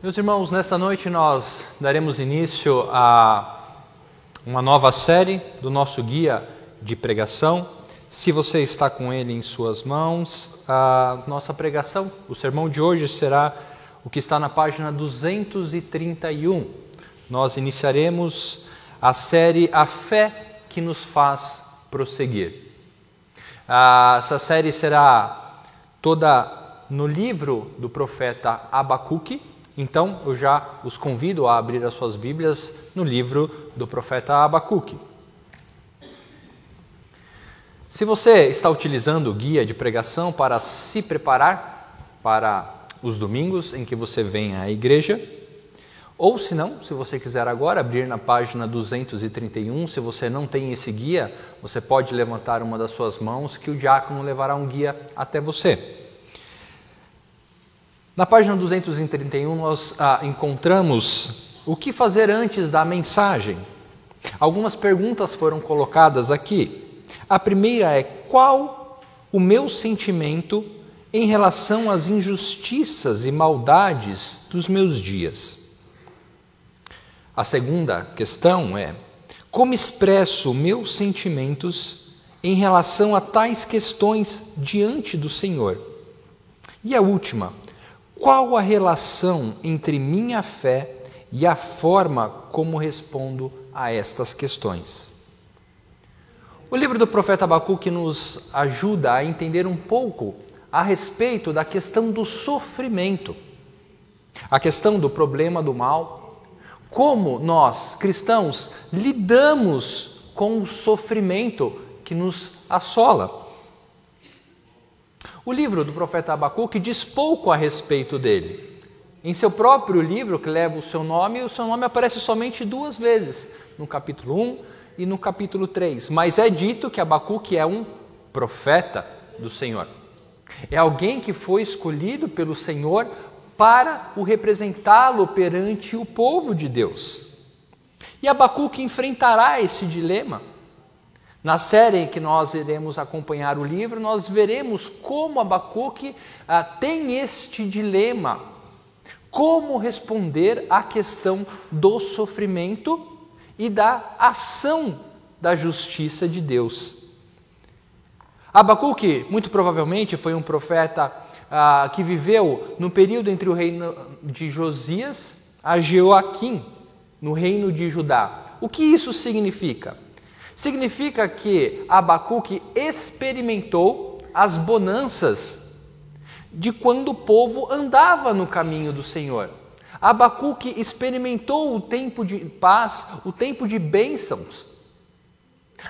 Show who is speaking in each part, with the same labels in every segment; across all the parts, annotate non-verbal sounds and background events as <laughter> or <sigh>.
Speaker 1: Meus irmãos, nesta noite nós daremos início a uma nova série do nosso guia de pregação. Se você está com ele em suas mãos, a nossa pregação, o sermão de hoje será o que está na página 231. Nós iniciaremos a série A Fé que nos faz prosseguir. Essa série será toda no livro do profeta Abacuque então, eu já os convido a abrir as suas Bíblias no livro do profeta Abacuque. Se você está utilizando o guia de pregação para se preparar para os domingos em que você vem à igreja, ou se não, se você quiser agora abrir na página 231, se você não tem esse guia, você pode levantar uma das suas mãos que o diácono levará um guia até você. Na página 231, nós ah, encontramos o que fazer antes da mensagem. Algumas perguntas foram colocadas aqui. A primeira é: qual o meu sentimento em relação às injustiças e maldades dos meus dias? A segunda questão é: como expresso meus sentimentos em relação a tais questões diante do Senhor? E a última, qual a relação entre minha fé e a forma como respondo a estas questões? O livro do profeta Abacuque nos ajuda a entender um pouco a respeito da questão do sofrimento, a questão do problema do mal, como nós, cristãos, lidamos com o sofrimento que nos assola. O livro do profeta Abacuque diz pouco a respeito dele. Em seu próprio livro, que leva o seu nome, o seu nome aparece somente duas vezes, no capítulo 1 e no capítulo 3. Mas é dito que Abacuque é um profeta do Senhor. É alguém que foi escolhido pelo Senhor para o representá-lo perante o povo de Deus. E Abacuque enfrentará esse dilema na série que nós iremos acompanhar o livro, nós veremos como Abacuque ah, tem este dilema: como responder à questão do sofrimento e da ação da justiça de Deus. Abacuque, muito provavelmente, foi um profeta ah, que viveu no período entre o reino de Josias a Joaquim, no reino de Judá. O que isso significa? Significa que Abacuque experimentou as bonanças de quando o povo andava no caminho do Senhor. Abacuque experimentou o tempo de paz, o tempo de bênçãos,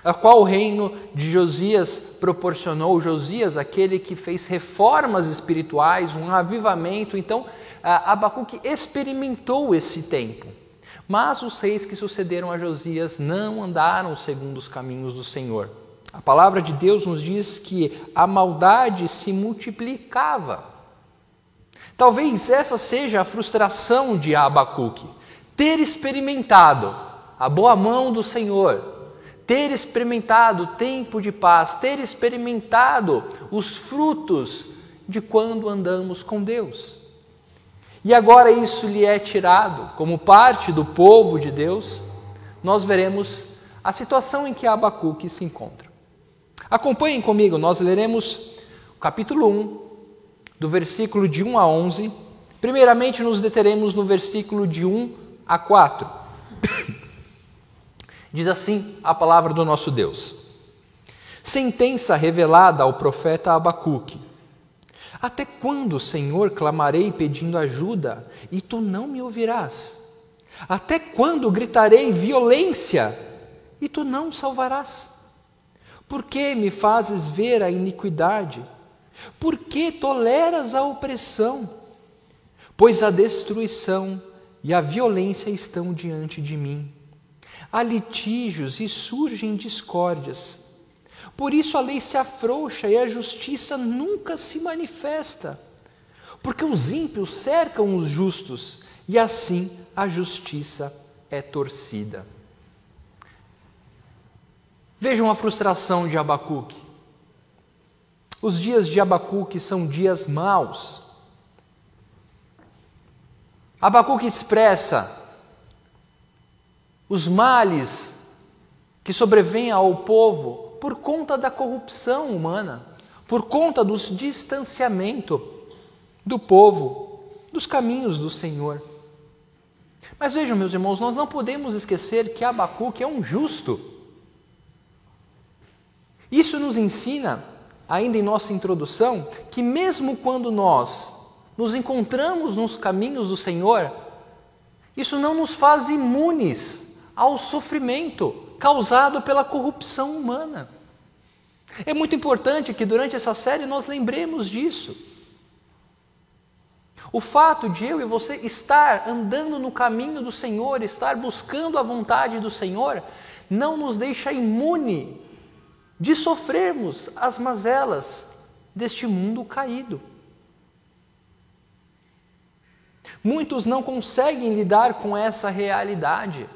Speaker 1: a qual o reino de Josias proporcionou. Josias, aquele que fez reformas espirituais, um avivamento. Então, Abacuque experimentou esse tempo. Mas os reis que sucederam a Josias não andaram segundo os caminhos do Senhor. A palavra de Deus nos diz que a maldade se multiplicava. Talvez essa seja a frustração de Abacuque, ter experimentado a boa mão do Senhor, ter experimentado o tempo de paz, ter experimentado os frutos de quando andamos com Deus. E agora isso lhe é tirado como parte do povo de Deus, nós veremos a situação em que Abacuque se encontra. Acompanhem comigo, nós leremos o capítulo 1, do versículo de 1 a 11. Primeiramente, nos deteremos no versículo de 1 a 4. <coughs> Diz assim a palavra do nosso Deus: Sentença revelada ao profeta Abacuque. Até quando, Senhor, clamarei pedindo ajuda e tu não me ouvirás? Até quando gritarei violência e tu não salvarás? Por que me fazes ver a iniquidade? Por que toleras a opressão? Pois a destruição e a violência estão diante de mim. Há litígios e surgem discórdias. Por isso a lei se afrouxa e a justiça nunca se manifesta. Porque os ímpios cercam os justos e assim a justiça é torcida. Vejam a frustração de Abacuque. Os dias de Abacuque são dias maus. Abacuque expressa os males que sobrevêm ao povo por conta da corrupção humana, por conta do distanciamento do povo dos caminhos do Senhor. Mas vejam, meus irmãos, nós não podemos esquecer que Abacuque é um justo. Isso nos ensina, ainda em nossa introdução, que mesmo quando nós nos encontramos nos caminhos do Senhor, isso não nos faz imunes ao sofrimento causado pela corrupção humana. É muito importante que durante essa série nós lembremos disso. O fato de eu e você estar andando no caminho do Senhor, estar buscando a vontade do Senhor, não nos deixa imune de sofrermos as mazelas deste mundo caído. Muitos não conseguem lidar com essa realidade.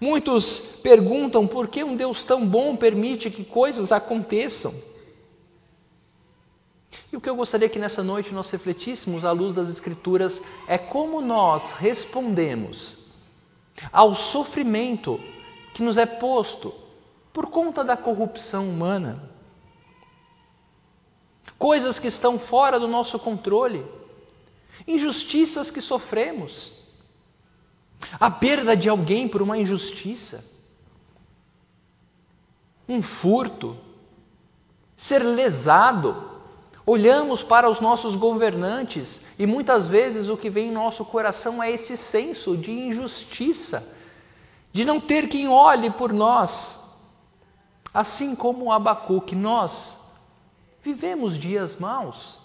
Speaker 1: Muitos perguntam por que um Deus tão bom permite que coisas aconteçam. E o que eu gostaria que nessa noite nós refletíssemos à luz das Escrituras é como nós respondemos ao sofrimento que nos é posto por conta da corrupção humana. Coisas que estão fora do nosso controle, injustiças que sofremos, a perda de alguém por uma injustiça, um furto, ser lesado. Olhamos para os nossos governantes e muitas vezes o que vem em nosso coração é esse senso de injustiça, de não ter quem olhe por nós. Assim como o Abacuque, nós vivemos dias maus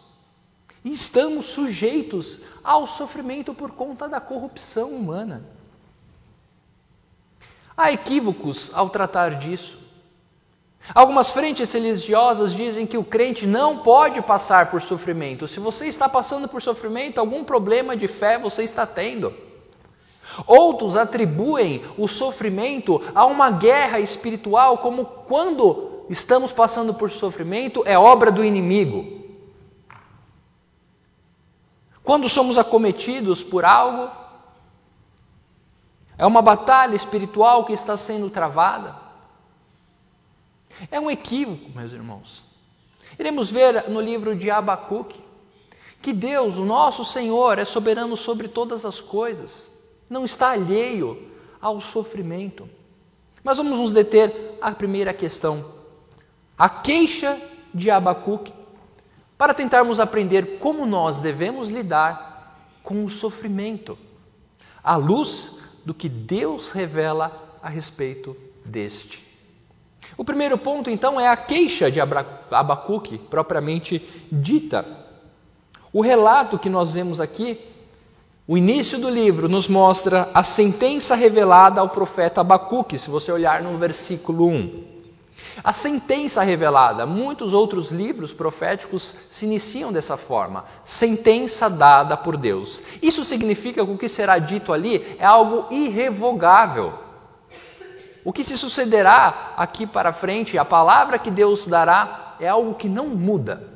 Speaker 1: estamos sujeitos ao sofrimento por conta da corrupção humana. Há equívocos ao tratar disso. Algumas frentes religiosas dizem que o crente não pode passar por sofrimento. Se você está passando por sofrimento, algum problema de fé você está tendo. Outros atribuem o sofrimento a uma guerra espiritual, como quando estamos passando por sofrimento é obra do inimigo. Quando somos acometidos por algo, é uma batalha espiritual que está sendo travada. É um equívoco, meus irmãos. Iremos ver no livro de Abacuque que Deus, o nosso Senhor, é soberano sobre todas as coisas, não está alheio ao sofrimento. Mas vamos nos deter à primeira questão, a queixa de Abacuque, para tentarmos aprender como nós devemos lidar com o sofrimento, à luz do que Deus revela a respeito deste. O primeiro ponto, então, é a queixa de Abacuque, propriamente dita. O relato que nós vemos aqui, o início do livro, nos mostra a sentença revelada ao profeta Abacuque, se você olhar no versículo 1. A sentença revelada, muitos outros livros proféticos se iniciam dessa forma, sentença dada por Deus. Isso significa que o que será dito ali é algo irrevogável. O que se sucederá aqui para frente, a palavra que Deus dará, é algo que não muda.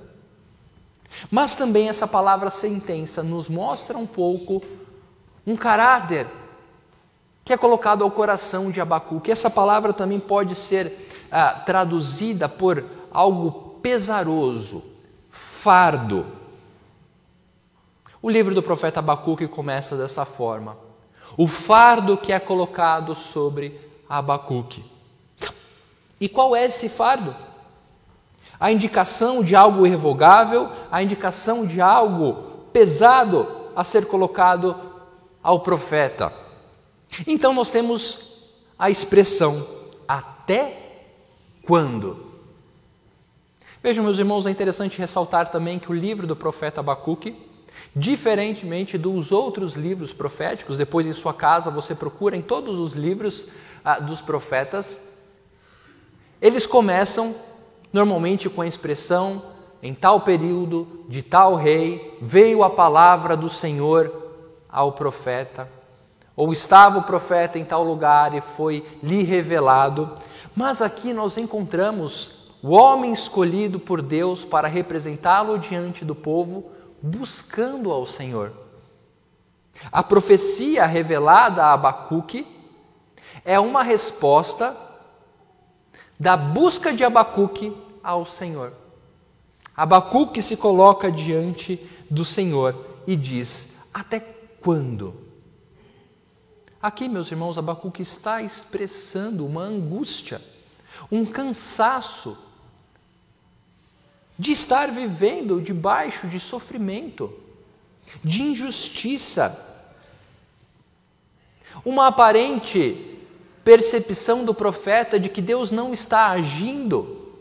Speaker 1: Mas também essa palavra sentença nos mostra um pouco um caráter que é colocado ao coração de Abacuque. Essa palavra também pode ser ah, traduzida por algo pesaroso, fardo. O livro do profeta Abacuque começa dessa forma: o fardo que é colocado sobre Abacuque. E qual é esse fardo? A indicação de algo irrevogável, a indicação de algo pesado a ser colocado ao profeta. Então nós temos a expressão até quando? Vejam, meus irmãos, é interessante ressaltar também que o livro do profeta Abacuque, diferentemente dos outros livros proféticos, depois em sua casa você procura em todos os livros ah, dos profetas, eles começam normalmente com a expressão: em tal período, de tal rei, veio a palavra do Senhor ao profeta, ou estava o profeta em tal lugar e foi lhe revelado. Mas aqui nós encontramos o homem escolhido por Deus para representá-lo diante do povo, buscando ao Senhor. A profecia revelada a Abacuque é uma resposta da busca de Abacuque ao Senhor. Abacuque se coloca diante do Senhor e diz: Até quando? Aqui, meus irmãos, Abacuque está expressando uma angústia, um cansaço de estar vivendo debaixo de sofrimento, de injustiça, uma aparente percepção do profeta de que Deus não está agindo,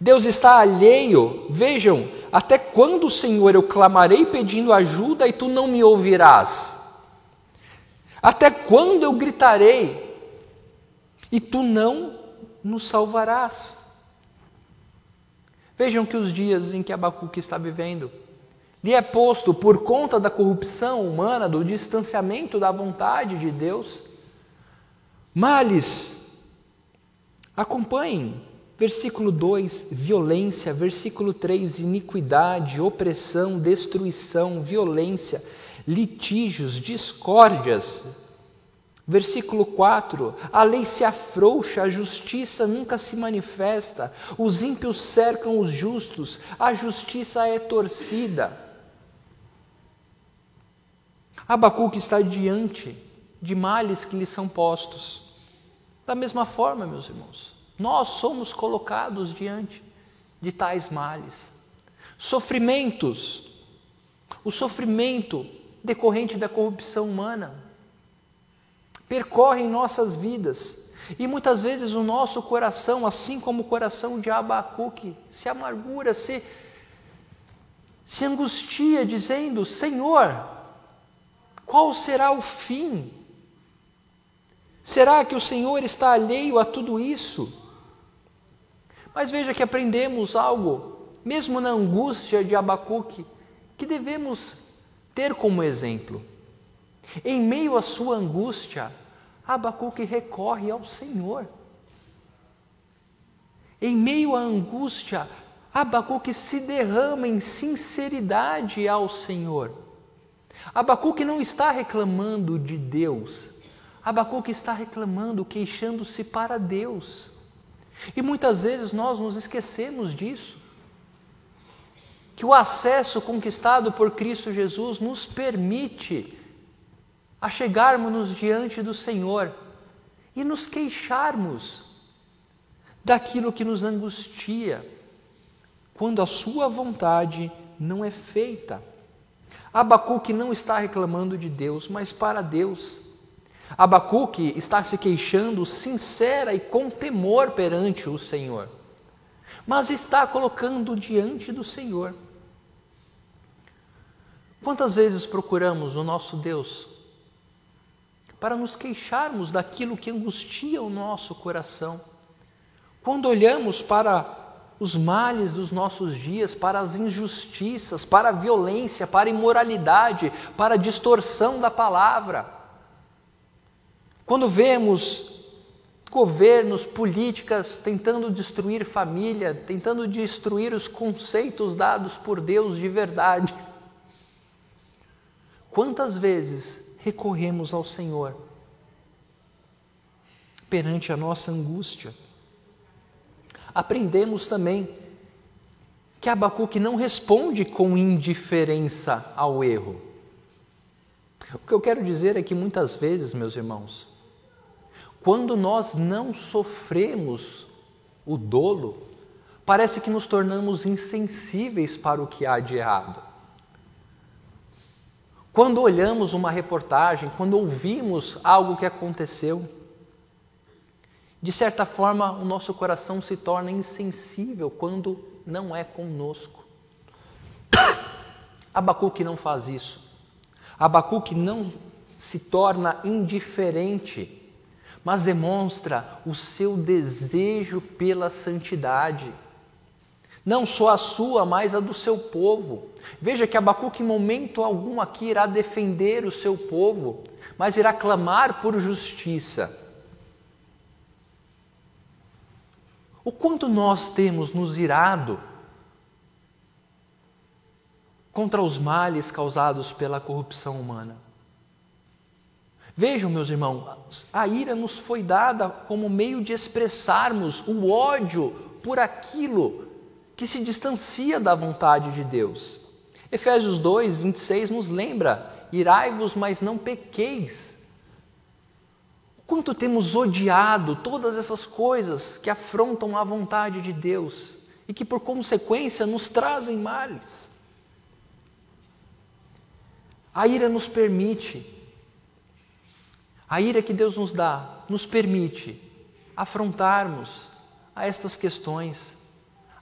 Speaker 1: Deus está alheio. Vejam, até quando, Senhor, eu clamarei pedindo ajuda e tu não me ouvirás? Até quando eu gritarei e tu não nos salvarás? Vejam que os dias em que Abacuque está vivendo lhe é posto por conta da corrupção humana, do distanciamento da vontade de Deus, males. Acompanhem Versículo 2, violência. Versículo 3, iniquidade, opressão, destruição, violência, litígios, discórdias. Versículo 4: a lei se afrouxa, a justiça nunca se manifesta, os ímpios cercam os justos, a justiça é torcida. Abacuque está diante de males que lhe são postos. Da mesma forma, meus irmãos, nós somos colocados diante de tais males, sofrimentos, o sofrimento decorrente da corrupção humana percorre em nossas vidas e muitas vezes o nosso coração, assim como o coração de Abacuque, se amargura, se, se angustia, dizendo: Senhor, qual será o fim? Será que o Senhor está alheio a tudo isso? Mas veja que aprendemos algo, mesmo na angústia de Abacuque, que devemos ter como exemplo. Em meio à sua angústia, Abacuque recorre ao Senhor. Em meio à angústia, Abacuque se derrama em sinceridade ao Senhor. Abacuque não está reclamando de Deus, Abacuque está reclamando, queixando-se para Deus. E muitas vezes nós nos esquecemos disso. Que o acesso conquistado por Cristo Jesus nos permite a chegarmos diante do Senhor e nos queixarmos daquilo que nos angustia, quando a Sua vontade não é feita. Abacuque não está reclamando de Deus, mas para Deus. Abacuque está se queixando sincera e com temor perante o Senhor, mas está colocando diante do Senhor. Quantas vezes procuramos o nosso Deus para nos queixarmos daquilo que angustia o nosso coração? Quando olhamos para os males dos nossos dias, para as injustiças, para a violência, para a imoralidade, para a distorção da palavra, quando vemos governos, políticas tentando destruir família, tentando destruir os conceitos dados por Deus de verdade, quantas vezes recorremos ao Senhor perante a nossa angústia? Aprendemos também que Abacuque não responde com indiferença ao erro. O que eu quero dizer é que muitas vezes, meus irmãos, quando nós não sofremos o dolo, parece que nos tornamos insensíveis para o que há de errado. Quando olhamos uma reportagem, quando ouvimos algo que aconteceu, de certa forma o nosso coração se torna insensível quando não é conosco. <coughs> Abacuque não faz isso. Abacuque não se torna indiferente mas demonstra o seu desejo pela santidade. Não só a sua, mas a do seu povo. Veja que Abacuque, em momento algum aqui, irá defender o seu povo, mas irá clamar por justiça. O quanto nós temos nos irado contra os males causados pela corrupção humana. Vejam, meus irmãos, a ira nos foi dada como meio de expressarmos o ódio por aquilo que se distancia da vontade de Deus. Efésios 2, 26 nos lembra: irai-vos, mas não pequeis. Quanto temos odiado todas essas coisas que afrontam a vontade de Deus e que, por consequência, nos trazem males. A ira nos permite, a ira que Deus nos dá, nos permite afrontarmos a estas questões,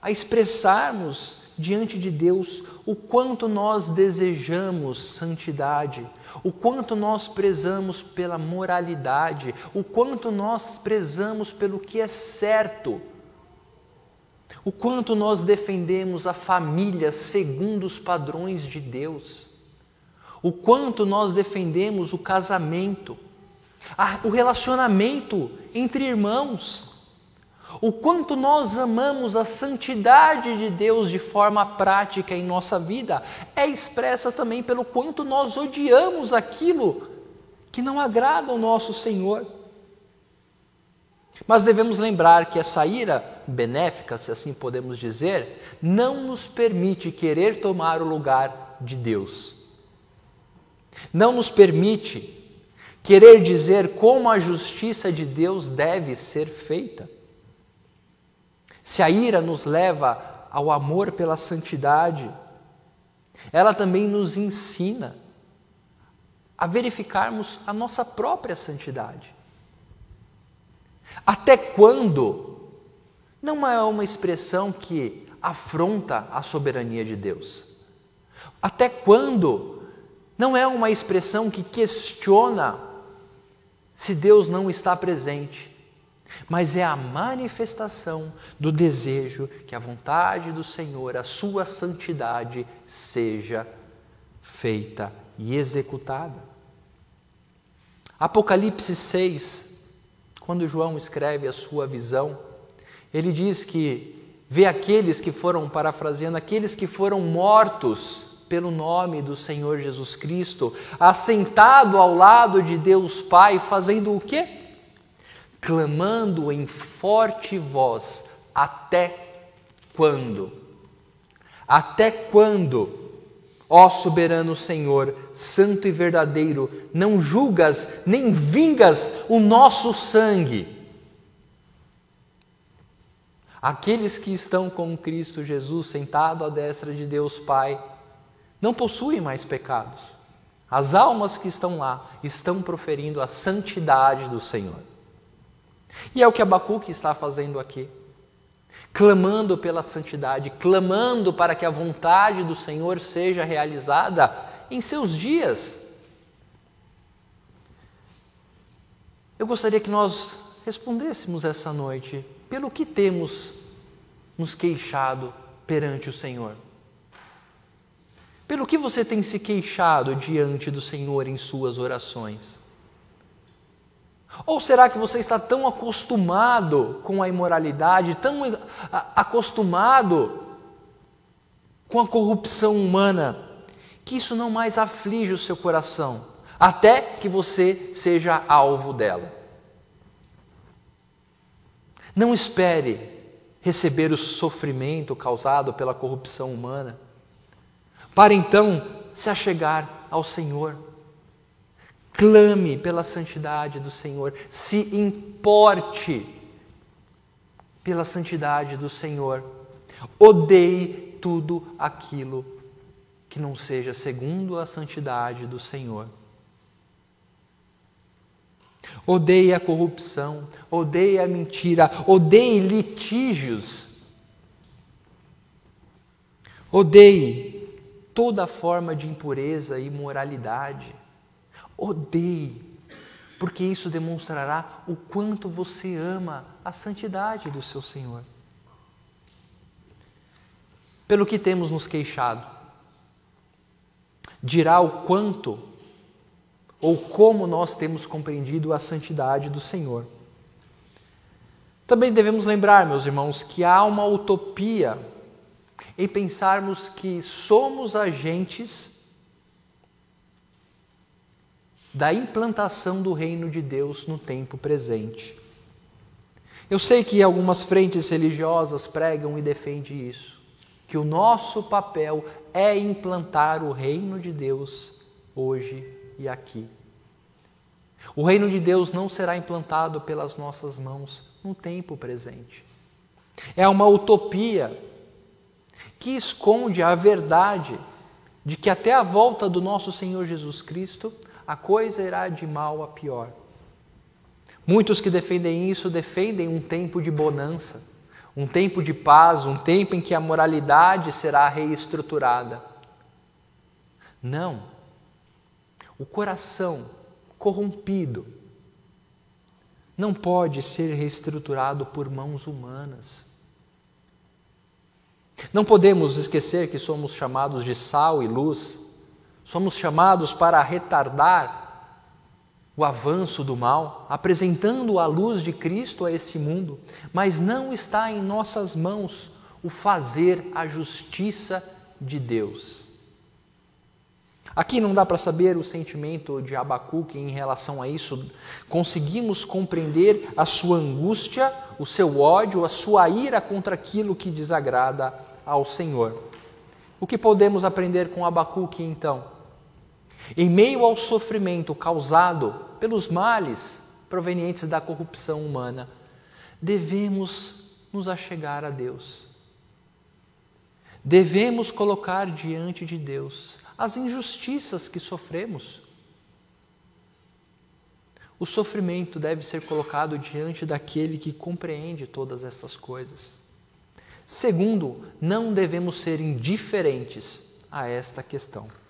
Speaker 1: a expressarmos diante de Deus o quanto nós desejamos santidade, o quanto nós prezamos pela moralidade, o quanto nós prezamos pelo que é certo, o quanto nós defendemos a família segundo os padrões de Deus, o quanto nós defendemos o casamento, o relacionamento entre irmãos o quanto nós amamos a santidade de Deus de forma prática em nossa vida é expressa também pelo quanto nós odiamos aquilo que não agrada ao nosso Senhor. Mas devemos lembrar que essa ira benéfica, se assim podemos dizer, não nos permite querer tomar o lugar de Deus. Não nos permite querer dizer como a justiça de Deus deve ser feita. Se a ira nos leva ao amor pela santidade, ela também nos ensina a verificarmos a nossa própria santidade. Até quando não é uma expressão que afronta a soberania de Deus? Até quando não é uma expressão que questiona se Deus não está presente? Mas é a manifestação do desejo que a vontade do Senhor, a sua santidade, seja feita e executada. Apocalipse 6, quando João escreve a sua visão, ele diz que vê aqueles que foram, parafraseando, aqueles que foram mortos pelo nome do Senhor Jesus Cristo, assentado ao lado de Deus Pai, fazendo o quê? Clamando em forte voz: Até quando? Até quando? Ó soberano Senhor, santo e verdadeiro, não julgas nem vingas o nosso sangue. Aqueles que estão com Cristo Jesus sentado à destra de Deus Pai não possuem mais pecados. As almas que estão lá estão proferindo a santidade do Senhor. E é o que Abacuque está fazendo aqui, clamando pela santidade, clamando para que a vontade do Senhor seja realizada em seus dias. Eu gostaria que nós respondêssemos essa noite pelo que temos nos queixado perante o Senhor. Pelo que você tem se queixado diante do Senhor em suas orações? Ou será que você está tão acostumado com a imoralidade, tão acostumado com a corrupção humana, que isso não mais aflige o seu coração, até que você seja alvo dela? Não espere receber o sofrimento causado pela corrupção humana, para então se achegar ao Senhor. Clame pela santidade do Senhor, se importe pela santidade do Senhor. Odeie tudo aquilo que não seja segundo a santidade do Senhor. Odeie a corrupção, odeie a mentira, odeie litígios. Odeie toda forma de impureza e imoralidade. Odeie, porque isso demonstrará o quanto você ama a santidade do seu Senhor. Pelo que temos nos queixado, dirá o quanto ou como nós temos compreendido a santidade do Senhor. Também devemos lembrar, meus irmãos, que há uma utopia em pensarmos que somos agentes da implantação do reino de Deus no tempo presente. Eu sei que algumas frentes religiosas pregam e defendem isso, que o nosso papel é implantar o reino de Deus hoje e aqui. O reino de Deus não será implantado pelas nossas mãos no tempo presente. É uma utopia que esconde a verdade de que até a volta do nosso Senhor Jesus Cristo a coisa irá de mal a pior. Muitos que defendem isso defendem um tempo de bonança, um tempo de paz, um tempo em que a moralidade será reestruturada. Não. O coração corrompido não pode ser reestruturado por mãos humanas. Não podemos esquecer que somos chamados de sal e luz, Somos chamados para retardar o avanço do mal, apresentando a luz de Cristo a esse mundo, mas não está em nossas mãos o fazer a justiça de Deus. Aqui não dá para saber o sentimento de Abacuque em relação a isso. Conseguimos compreender a sua angústia, o seu ódio, a sua ira contra aquilo que desagrada ao Senhor. O que podemos aprender com Abacuque então? Em meio ao sofrimento causado pelos males provenientes da corrupção humana, devemos nos achegar a Deus. Devemos colocar diante de Deus as injustiças que sofremos. O sofrimento deve ser colocado diante daquele que compreende todas essas coisas. Segundo, não devemos ser indiferentes a esta questão.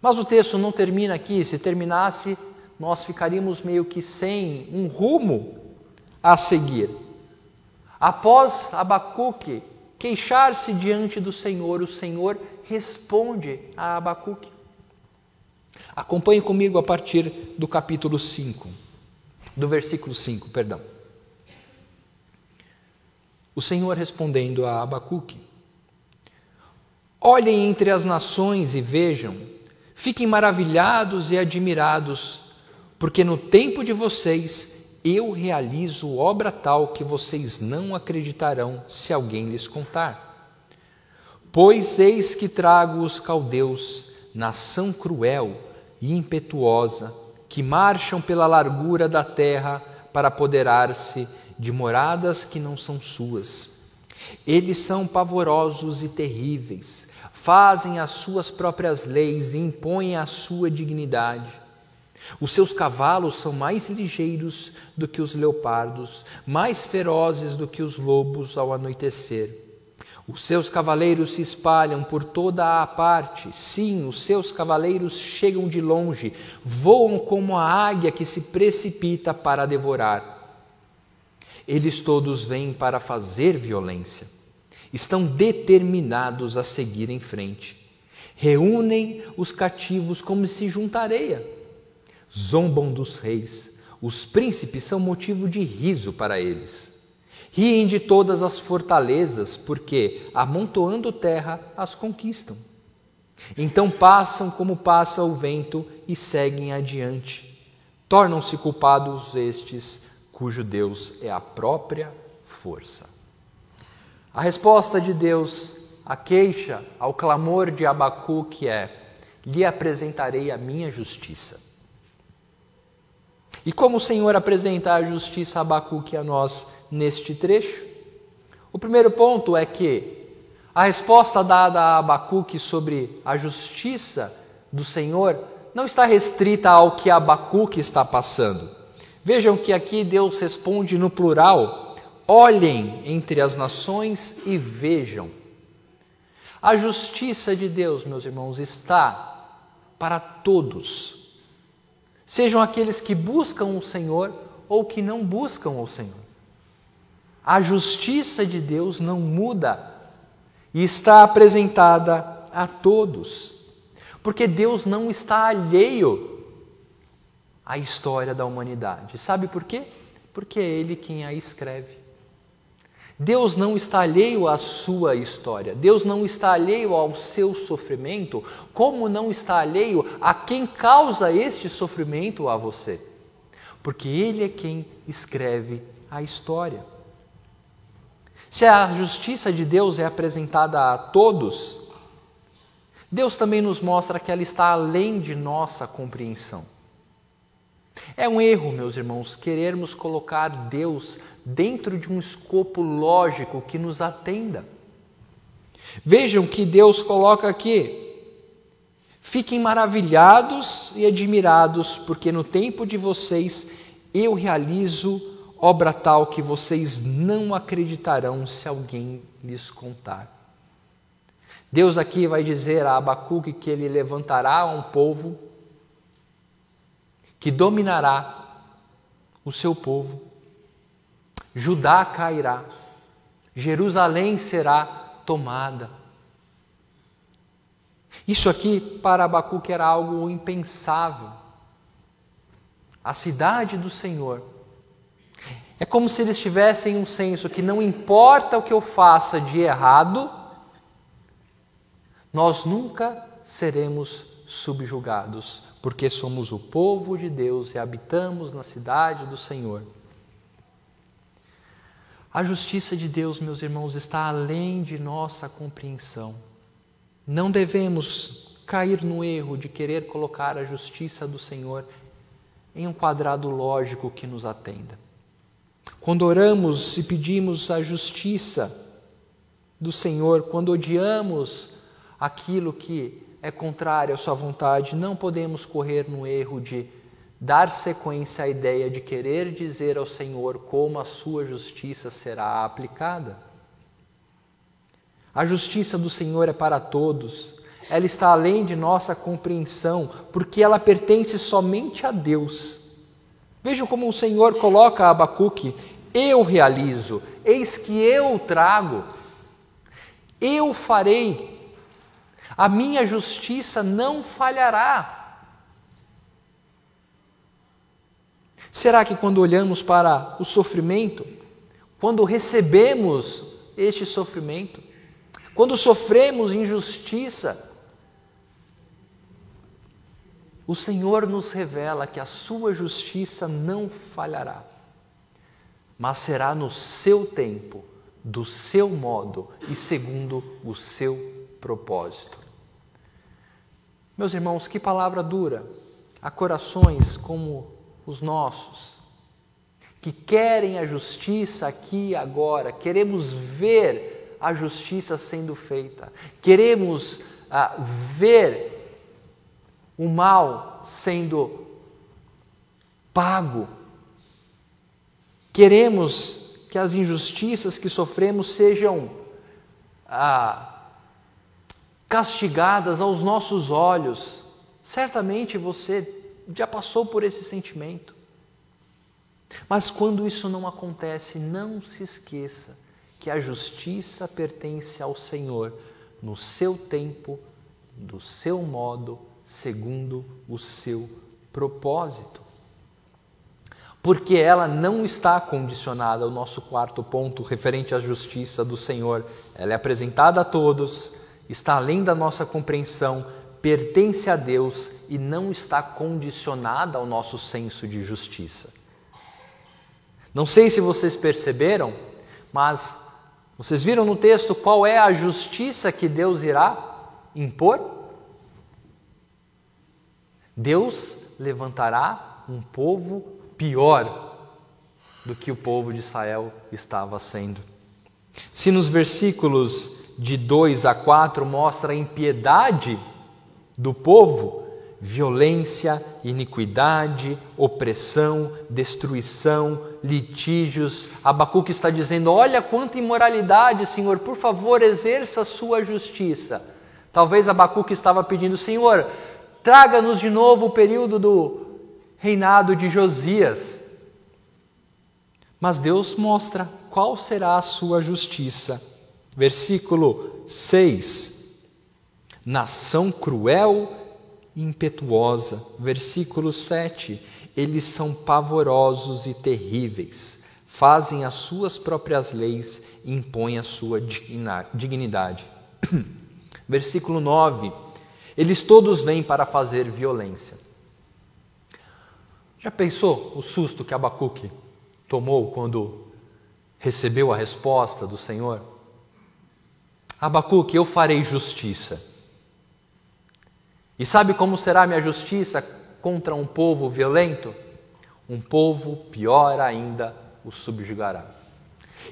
Speaker 1: Mas o texto não termina aqui. Se terminasse, nós ficaríamos meio que sem um rumo a seguir. Após Abacuque queixar-se diante do Senhor, o Senhor responde a Abacuque. Acompanhe comigo a partir do capítulo 5, do versículo 5, perdão. O Senhor respondendo a Abacuque: Olhem entre as nações e vejam Fiquem maravilhados e admirados, porque no tempo de vocês eu realizo obra tal que vocês não acreditarão se alguém lhes contar. Pois eis que trago os caldeus, nação cruel e impetuosa, que marcham pela largura da terra para apoderar-se de moradas que não são suas. Eles são pavorosos e terríveis, fazem as suas próprias leis e impõem a sua dignidade. Os seus cavalos são mais ligeiros do que os leopardos, mais ferozes do que os lobos ao anoitecer. Os seus cavaleiros se espalham por toda a parte, sim, os seus cavaleiros chegam de longe, voam como a águia que se precipita para devorar. Eles todos vêm para fazer violência estão determinados a seguir em frente. Reúnem os cativos como se juntareia. Zombam dos reis. Os príncipes são motivo de riso para eles. Riem de todas as fortalezas, porque, amontoando terra, as conquistam. Então passam como passa o vento e seguem adiante. Tornam-se culpados estes, cujo Deus é a própria força. A resposta de Deus à queixa, ao clamor de Abacuque é: lhe apresentarei a minha justiça. E como o Senhor apresenta a justiça a Abacuque a nós neste trecho? O primeiro ponto é que a resposta dada a Abacuque sobre a justiça do Senhor não está restrita ao que Abacuque está passando. Vejam que aqui Deus responde no plural Olhem entre as nações e vejam. A justiça de Deus, meus irmãos, está para todos, sejam aqueles que buscam o Senhor ou que não buscam o Senhor. A justiça de Deus não muda e está apresentada a todos, porque Deus não está alheio à história da humanidade. Sabe por quê? Porque é Ele quem a escreve. Deus não está alheio à sua história, Deus não está alheio ao seu sofrimento, como não está alheio a quem causa este sofrimento a você, porque Ele é quem escreve a história. Se a justiça de Deus é apresentada a todos, Deus também nos mostra que ela está além de nossa compreensão. É um erro, meus irmãos, querermos colocar Deus dentro de um escopo lógico que nos atenda. Vejam que Deus coloca aqui: fiquem maravilhados e admirados, porque no tempo de vocês eu realizo obra tal que vocês não acreditarão se alguém lhes contar. Deus aqui vai dizer a Abacuque que ele levantará um povo que dominará o seu povo. Judá cairá, Jerusalém será tomada. Isso aqui para Abacuque era algo impensável. A cidade do Senhor é como se eles tivessem um senso que não importa o que eu faça de errado, nós nunca seremos subjugados, porque somos o povo de Deus e habitamos na cidade do Senhor. A justiça de Deus, meus irmãos, está além de nossa compreensão. Não devemos cair no erro de querer colocar a justiça do Senhor em um quadrado lógico que nos atenda. Quando oramos e pedimos a justiça do Senhor, quando odiamos aquilo que é contrário à Sua vontade, não podemos correr no erro de dar sequência à ideia de querer dizer ao Senhor como a Sua justiça será aplicada. A justiça do Senhor é para todos, ela está além de nossa compreensão, porque ela pertence somente a Deus. Vejam como o Senhor coloca a Abacuque: eu realizo, eis que eu trago, eu farei, a minha justiça não falhará. Será que quando olhamos para o sofrimento, quando recebemos este sofrimento, quando sofremos injustiça, o Senhor nos revela que a sua justiça não falhará, mas será no seu tempo, do seu modo e segundo o seu propósito. Meus irmãos, que palavra dura. A corações como os nossos, que querem a justiça aqui e agora, queremos ver a justiça sendo feita, queremos ah, ver o mal sendo pago. Queremos que as injustiças que sofremos sejam ah, castigadas aos nossos olhos. Certamente você já passou por esse sentimento. Mas quando isso não acontece, não se esqueça que a justiça pertence ao Senhor no seu tempo, do seu modo segundo o seu propósito. Porque ela não está condicionada ao nosso quarto ponto referente à justiça do Senhor. Ela é apresentada a todos, está além da nossa compreensão, pertence a Deus e não está condicionada ao nosso senso de justiça. Não sei se vocês perceberam, mas vocês viram no texto qual é a justiça que Deus irá impor? Deus levantará um povo pior do que o povo de Israel estava sendo. Se nos versículos de 2 a 4 mostra a impiedade do povo, violência, iniquidade, opressão, destruição, litígios. Abacuque está dizendo: Olha quanta imoralidade, Senhor, por favor, exerça a sua justiça. Talvez Abacuque estava pedindo: Senhor, Traga-nos de novo o período do reinado de Josias. Mas Deus mostra qual será a sua justiça. Versículo 6. Nação cruel e impetuosa. Versículo 7. Eles são pavorosos e terríveis. fazem as suas próprias leis e impõem a sua dignidade. <clears throat> Versículo 9: Eles todos vêm para fazer violência. Já pensou o susto que Abacuque tomou quando recebeu a resposta do Senhor? Abacuque, eu farei justiça. E sabe como será minha justiça contra um povo violento? Um povo pior ainda o subjugará.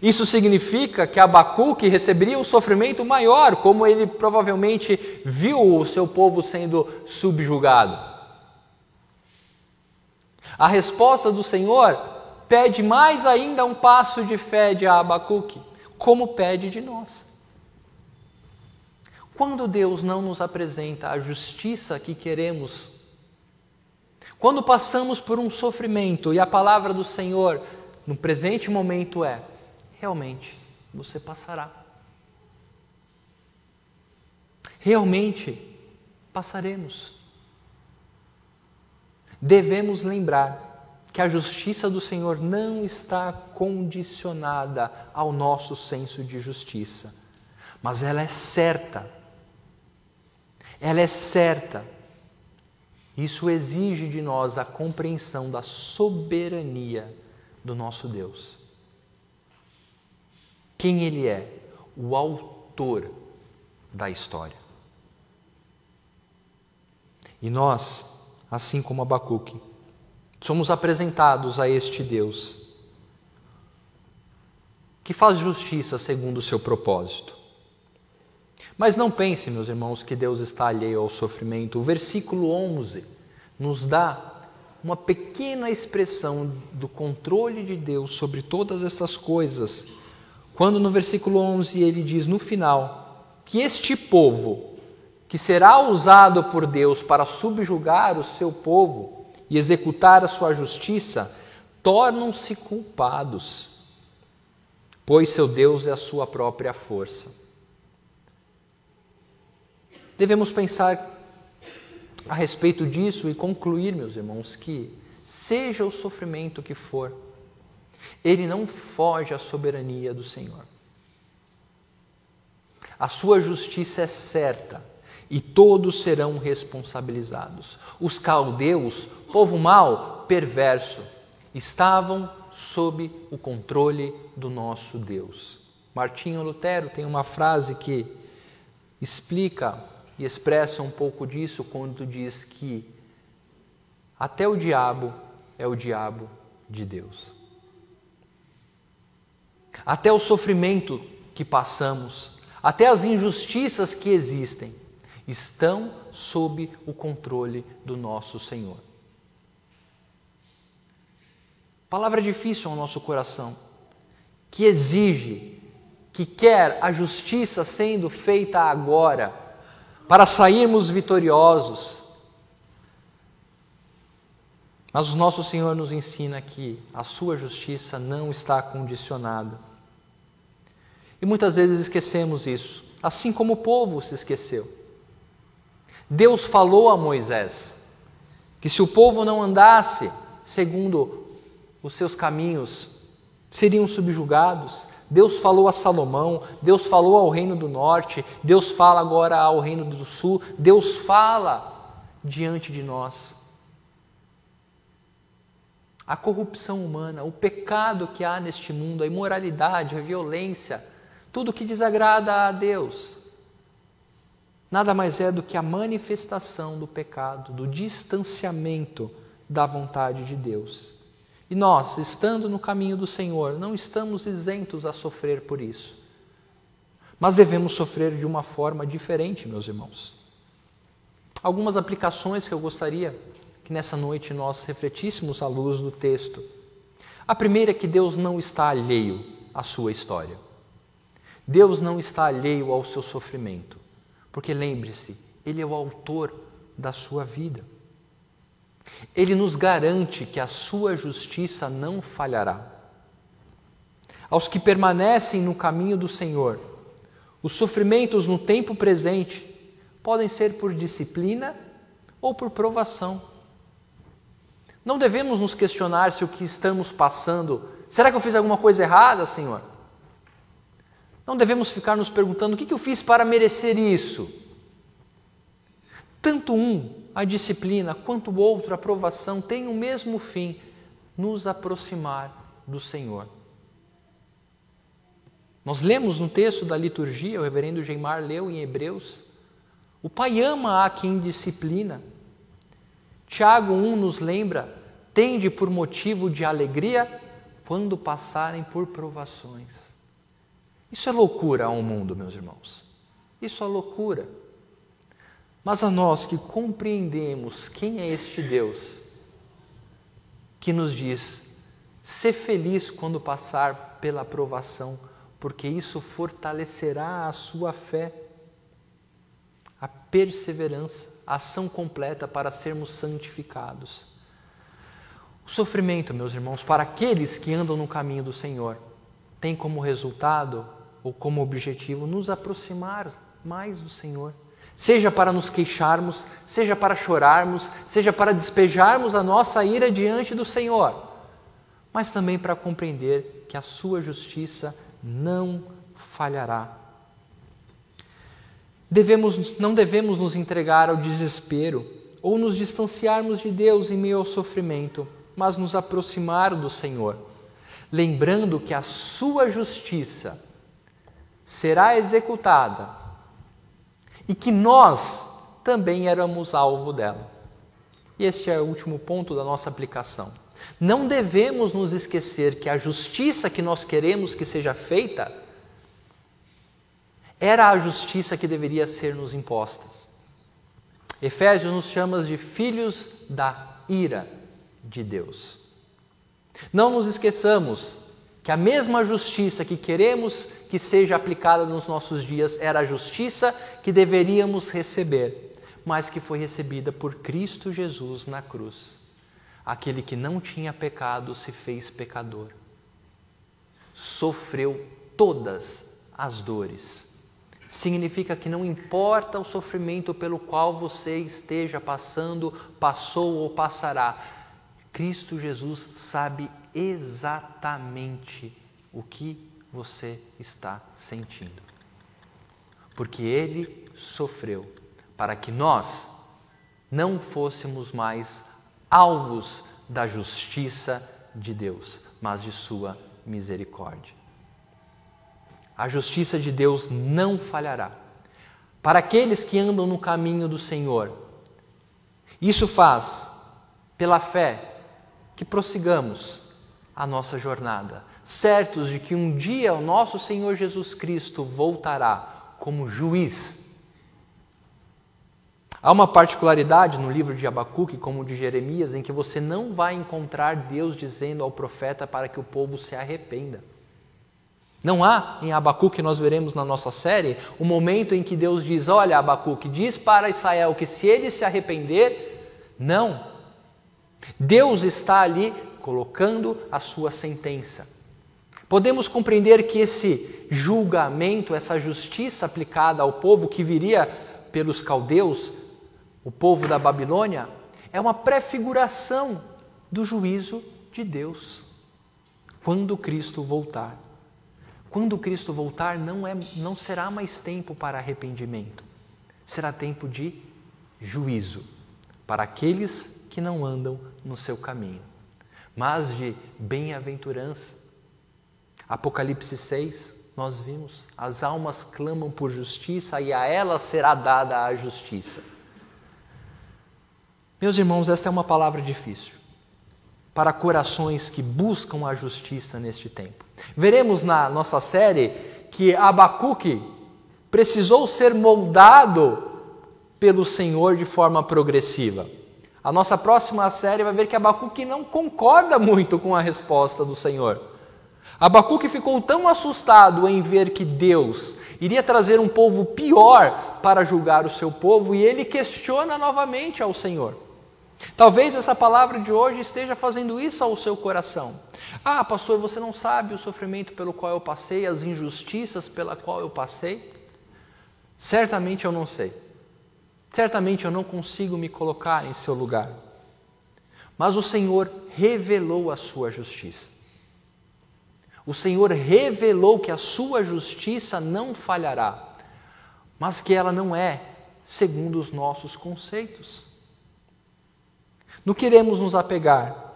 Speaker 1: Isso significa que Abacuque receberia um sofrimento maior, como ele provavelmente viu o seu povo sendo subjugado. A resposta do Senhor pede mais ainda um passo de fé de Abacuque, como pede de nós. Quando Deus não nos apresenta a justiça que queremos, quando passamos por um sofrimento e a palavra do Senhor no presente momento é: realmente você passará. Realmente passaremos. Devemos lembrar que a justiça do Senhor não está condicionada ao nosso senso de justiça, mas ela é certa. Ela é certa. Isso exige de nós a compreensão da soberania do nosso Deus. Quem Ele é? O autor da história. E nós, assim como Abacuque, somos apresentados a este Deus que faz justiça segundo o seu propósito. Mas não pense, meus irmãos, que Deus está alheio ao sofrimento. O versículo 11 nos dá uma pequena expressão do controle de Deus sobre todas essas coisas, quando no versículo 11 ele diz no final que este povo, que será usado por Deus para subjugar o seu povo e executar a sua justiça, tornam-se culpados, pois seu Deus é a sua própria força. Devemos pensar a respeito disso e concluir, meus irmãos, que seja o sofrimento que for, ele não foge à soberania do Senhor. A sua justiça é certa e todos serão responsabilizados. Os caldeus, povo mau, perverso, estavam sob o controle do nosso Deus. Martinho Lutero tem uma frase que explica e expressa um pouco disso quando diz que até o diabo é o diabo de Deus. Até o sofrimento que passamos, até as injustiças que existem, estão sob o controle do nosso Senhor. Palavra difícil ao nosso coração, que exige, que quer a justiça sendo feita agora para sairmos vitoriosos. Mas o nosso Senhor nos ensina que a sua justiça não está condicionada. E muitas vezes esquecemos isso, assim como o povo se esqueceu. Deus falou a Moisés que se o povo não andasse segundo os seus caminhos, seriam subjugados, Deus falou a Salomão, Deus falou ao reino do norte, Deus fala agora ao reino do sul, Deus fala diante de nós. A corrupção humana, o pecado que há neste mundo, a imoralidade, a violência, tudo que desagrada a Deus, nada mais é do que a manifestação do pecado, do distanciamento da vontade de Deus. E nós, estando no caminho do Senhor, não estamos isentos a sofrer por isso. Mas devemos sofrer de uma forma diferente, meus irmãos. Algumas aplicações que eu gostaria que nessa noite nós refletíssemos à luz do texto. A primeira é que Deus não está alheio à sua história. Deus não está alheio ao seu sofrimento, porque lembre-se, Ele é o autor da sua vida. Ele nos garante que a sua justiça não falhará. Aos que permanecem no caminho do Senhor, os sofrimentos no tempo presente podem ser por disciplina ou por provação. Não devemos nos questionar se o que estamos passando Será que eu fiz alguma coisa errada, Senhor? Não devemos ficar nos perguntando o que eu fiz para merecer isso. Tanto um, a disciplina, quanto o outro, a aprovação, têm o mesmo fim: nos aproximar do Senhor. Nós lemos no texto da liturgia, o reverendo Geimar leu em Hebreus, o Pai ama a quem disciplina. Tiago 1 nos lembra: tende por motivo de alegria quando passarem por provações. Isso é loucura ao mundo, meus irmãos. Isso é loucura. Mas a nós que compreendemos quem é este Deus, que nos diz: ser feliz quando passar pela provação, porque isso fortalecerá a sua fé, a perseverança, a ação completa para sermos santificados. O sofrimento, meus irmãos, para aqueles que andam no caminho do Senhor, tem como resultado ou como objetivo nos aproximar mais do Senhor. Seja para nos queixarmos, seja para chorarmos, seja para despejarmos a nossa ira diante do Senhor, mas também para compreender que a Sua justiça não falhará. Devemos, não devemos nos entregar ao desespero ou nos distanciarmos de Deus em meio ao sofrimento, mas nos aproximar do Senhor, lembrando que a Sua justiça será executada e que nós também éramos alvo dela. E este é o último ponto da nossa aplicação. Não devemos nos esquecer que a justiça que nós queremos que seja feita era a justiça que deveria ser nos imposta. Efésios nos chama de filhos da ira de Deus. Não nos esqueçamos que a mesma justiça que queremos que seja aplicada nos nossos dias era a justiça que deveríamos receber, mas que foi recebida por Cristo Jesus na cruz. Aquele que não tinha pecado se fez pecador. Sofreu todas as dores. Significa que não importa o sofrimento pelo qual você esteja passando, passou ou passará, Cristo Jesus sabe exatamente o que você está sentindo. Porque Ele sofreu para que nós não fôssemos mais alvos da justiça de Deus, mas de Sua misericórdia. A justiça de Deus não falhará. Para aqueles que andam no caminho do Senhor, isso faz, pela fé, que prossigamos a nossa jornada, certos de que um dia o nosso Senhor Jesus Cristo voltará como juiz Há uma particularidade no livro de Abacuque, como de Jeremias, em que você não vai encontrar Deus dizendo ao profeta para que o povo se arrependa. Não há em Abacuque, nós veremos na nossa série, o um momento em que Deus diz: Olha, Abacuque, diz para Israel que se ele se arrepender, não. Deus está ali colocando a sua sentença. Podemos compreender que esse julgamento, essa justiça aplicada ao povo que viria pelos caldeus, o povo da Babilônia, é uma prefiguração do juízo de Deus quando Cristo voltar. Quando Cristo voltar, não, é, não será mais tempo para arrependimento, será tempo de juízo para aqueles que não andam no seu caminho, mas de bem-aventurança. Apocalipse 6, nós vimos: as almas clamam por justiça e a elas será dada a justiça. Meus irmãos, esta é uma palavra difícil para corações que buscam a justiça neste tempo. Veremos na nossa série que Abacuque precisou ser moldado pelo Senhor de forma progressiva. A nossa próxima série vai ver que Abacuque não concorda muito com a resposta do Senhor. Abacuque ficou tão assustado em ver que Deus iria trazer um povo pior para julgar o seu povo e ele questiona novamente ao Senhor. Talvez essa palavra de hoje esteja fazendo isso ao seu coração. Ah, pastor, você não sabe o sofrimento pelo qual eu passei, as injustiças pela qual eu passei? Certamente eu não sei. Certamente eu não consigo me colocar em seu lugar. Mas o Senhor revelou a sua justiça. O Senhor revelou que a sua justiça não falhará, mas que ela não é segundo os nossos conceitos. Não queremos nos apegar.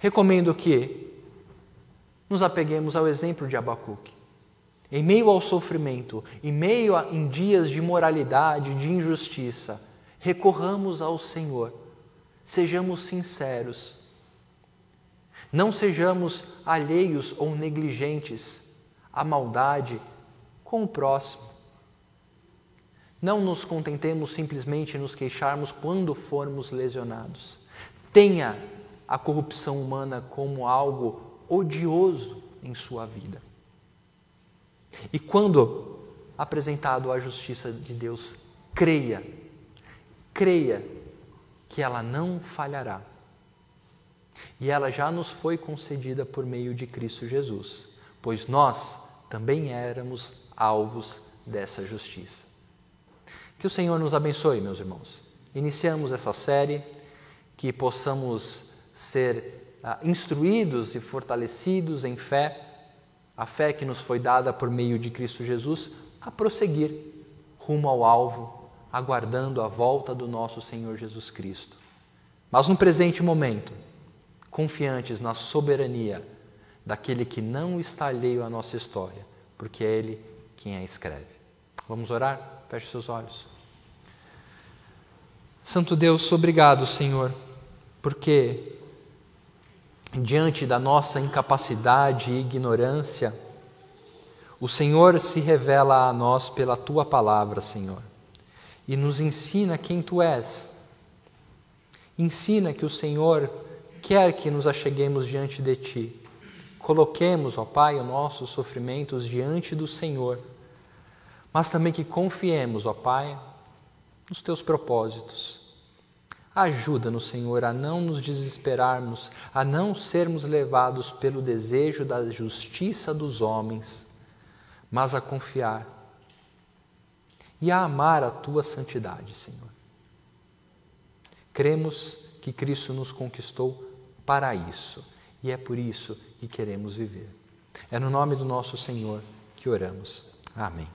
Speaker 1: Recomendo que nos apeguemos ao exemplo de Abacuque. Em meio ao sofrimento, em meio a em dias de moralidade, de injustiça, recorramos ao Senhor. Sejamos sinceros. Não sejamos alheios ou negligentes à maldade com o próximo. Não nos contentemos simplesmente em nos queixarmos quando formos lesionados. Tenha a corrupção humana como algo odioso em sua vida. E quando apresentado à justiça de Deus, creia, creia que ela não falhará. E ela já nos foi concedida por meio de Cristo Jesus, pois nós também éramos alvos dessa justiça. Que o Senhor nos abençoe, meus irmãos. Iniciamos essa série, que possamos ser ah, instruídos e fortalecidos em fé, a fé que nos foi dada por meio de Cristo Jesus, a prosseguir rumo ao alvo, aguardando a volta do nosso Senhor Jesus Cristo. Mas no presente momento, confiantes na soberania daquele que não está alheio à nossa história, porque é Ele quem a escreve. Vamos orar? Feche seus olhos. Santo Deus, obrigado, Senhor, porque diante da nossa incapacidade e ignorância, o Senhor se revela a nós pela tua palavra, Senhor, e nos ensina quem tu és. Ensina que o Senhor quer que nos acheguemos diante de ti. Coloquemos, ó Pai, os nossos sofrimentos diante do Senhor, mas também que confiemos, ó Pai, nos teus propósitos Ajuda-nos, Senhor, a não nos desesperarmos, a não sermos levados pelo desejo da justiça dos homens, mas a confiar e a amar a tua santidade, Senhor. Cremos que Cristo nos conquistou para isso e é por isso que queremos viver. É no nome do nosso Senhor que oramos. Amém.